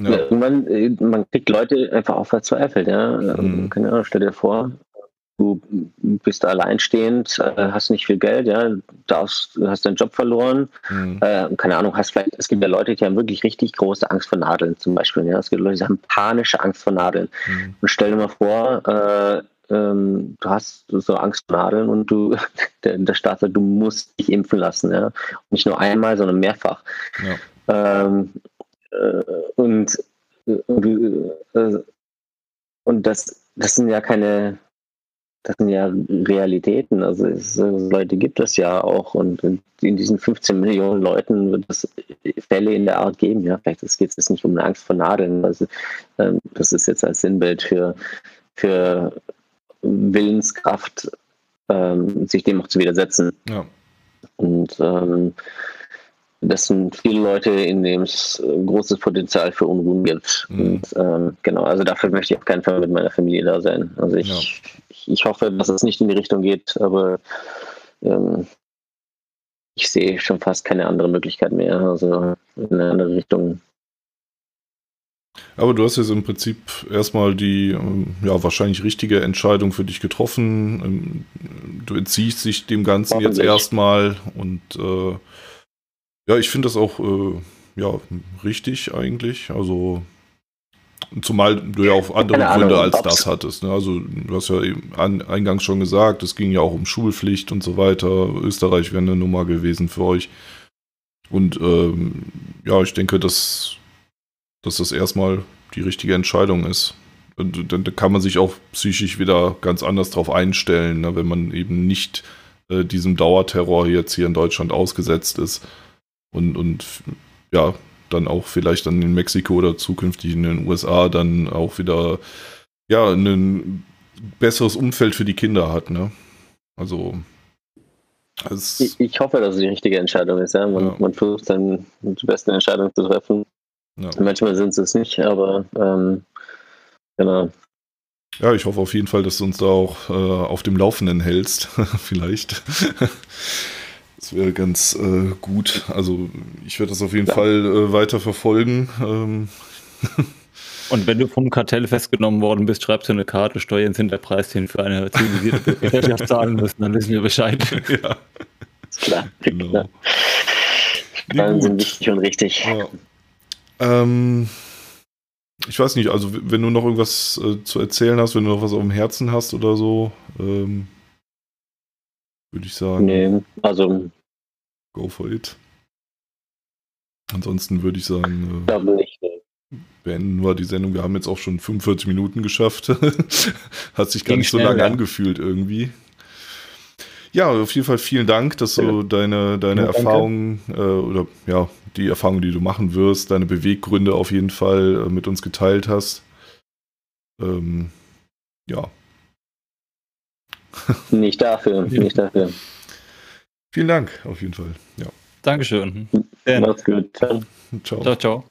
ja, Irgendwann, äh, man kriegt Leute einfach auch verzweifelt, ja. Ähm, Mhm. Keine Ahnung, stell dir vor, du bist alleinstehend, äh, hast nicht viel Geld, ja, darfst, hast deinen Job verloren, hm, äh, keine Ahnung, hast vielleicht, es gibt ja Leute, die haben wirklich richtig große Angst vor Nadeln zum Beispiel, ja. Es gibt Leute, die haben panische Angst vor Nadeln. hm, Und stell dir mal vor, äh, ähm, du hast so Angst vor Nadeln und du, der, der Staat sagt, du musst dich impfen lassen, ja. Nicht nur einmal, sondern mehrfach. ja. Ähm, äh, und und, äh, und das, das sind ja keine, das sind ja Realitäten. Also es, äh, Leute gibt es ja auch und in diesen 15 Millionen Leuten wird es Fälle in der Art geben. Ja, vielleicht geht es jetzt nicht um eine Angst vor Nadeln. Also, ähm, das ist jetzt als Sinnbild für, für Willenskraft, ähm, sich dem auch zu widersetzen. ja. Und ähm, das sind viele Leute, in denen es äh, großes Potenzial für Unruhen gibt. Mhm. Und ähm, genau, also dafür möchte ich auf keinen Fall mit meiner Familie da sein. Also ich, Ja. ich, ich hoffe, dass es nicht in die Richtung geht, aber ähm, ich sehe schon fast keine andere Möglichkeit mehr. Also in eine andere Richtung. Aber du hast jetzt im Prinzip erstmal die ähm, ja, wahrscheinlich richtige Entscheidung für dich getroffen. Ähm, Du entziehst dich dem Ganzen jetzt erstmal und äh, ja, ich finde das auch äh, ja, richtig eigentlich. Also zumal du ja auch andere Keine Ahnung, Gründe als ob's- das hattest. Ne? Also du hast ja eben an, eingangs schon gesagt, es ging ja auch um Schulpflicht und so weiter. Österreich wäre eine Nummer gewesen für euch. Und ähm, ja, ich denke, dass dass das erstmal die richtige Entscheidung ist. Und dann kann man sich auch psychisch wieder ganz anders drauf einstellen, ne, wenn man eben nicht äh, diesem Dauerterror jetzt hier in Deutschland ausgesetzt ist. Und, und ja, dann auch vielleicht dann in Mexiko oder zukünftig in den USA dann auch wieder ja, ein besseres Umfeld für die Kinder hat, ne? Also Ich, ich hoffe, dass es die richtige Entscheidung ist. Ja? Man, Ja. man versucht dann die beste Entscheidung zu treffen. Ja. Manchmal sind sie es nicht, aber ähm, genau. Ja, ich hoffe auf jeden Fall, dass du uns da auch äh, auf dem Laufenden hältst. Vielleicht. Das wäre ganz äh, gut. Also ich werde das auf jeden Ja. Fall äh, weiter verfolgen. Ähm, Und wenn du vom Kartell festgenommen worden bist, schreibst du eine Karte, Steuern sind der Preis, den wir für eine zivilisierte Gesellschaft zahlen müssen, dann wissen wir Bescheid. ja, Ist klar. genau. Ja. Nee, Zahlen sind wichtig und richtig. Ja. Ähm, ich weiß nicht, also wenn du noch irgendwas äh, zu erzählen hast, wenn du noch was auf dem Herzen hast oder so, ähm, würde ich sagen. Nee, also Go for it. Ansonsten würde ich sagen, glaube nicht. Nee. beenden wir die Sendung. Wir haben jetzt auch schon 45 Minuten geschafft. Hat sich gar Ging nicht so schnell, lange ja. angefühlt irgendwie. Ja, auf jeden Fall vielen Dank, dass du deine, deine Ja. Erfahrungen äh, oder ja, die Erfahrungen, die du machen wirst, deine Beweggründe auf jeden Fall äh, mit uns geteilt hast. Ähm, ja, Nicht dafür, nicht dafür. vielen Dank auf jeden Fall. Ja, Dankeschön. Macht's gut. Ciao. Ciao, ciao.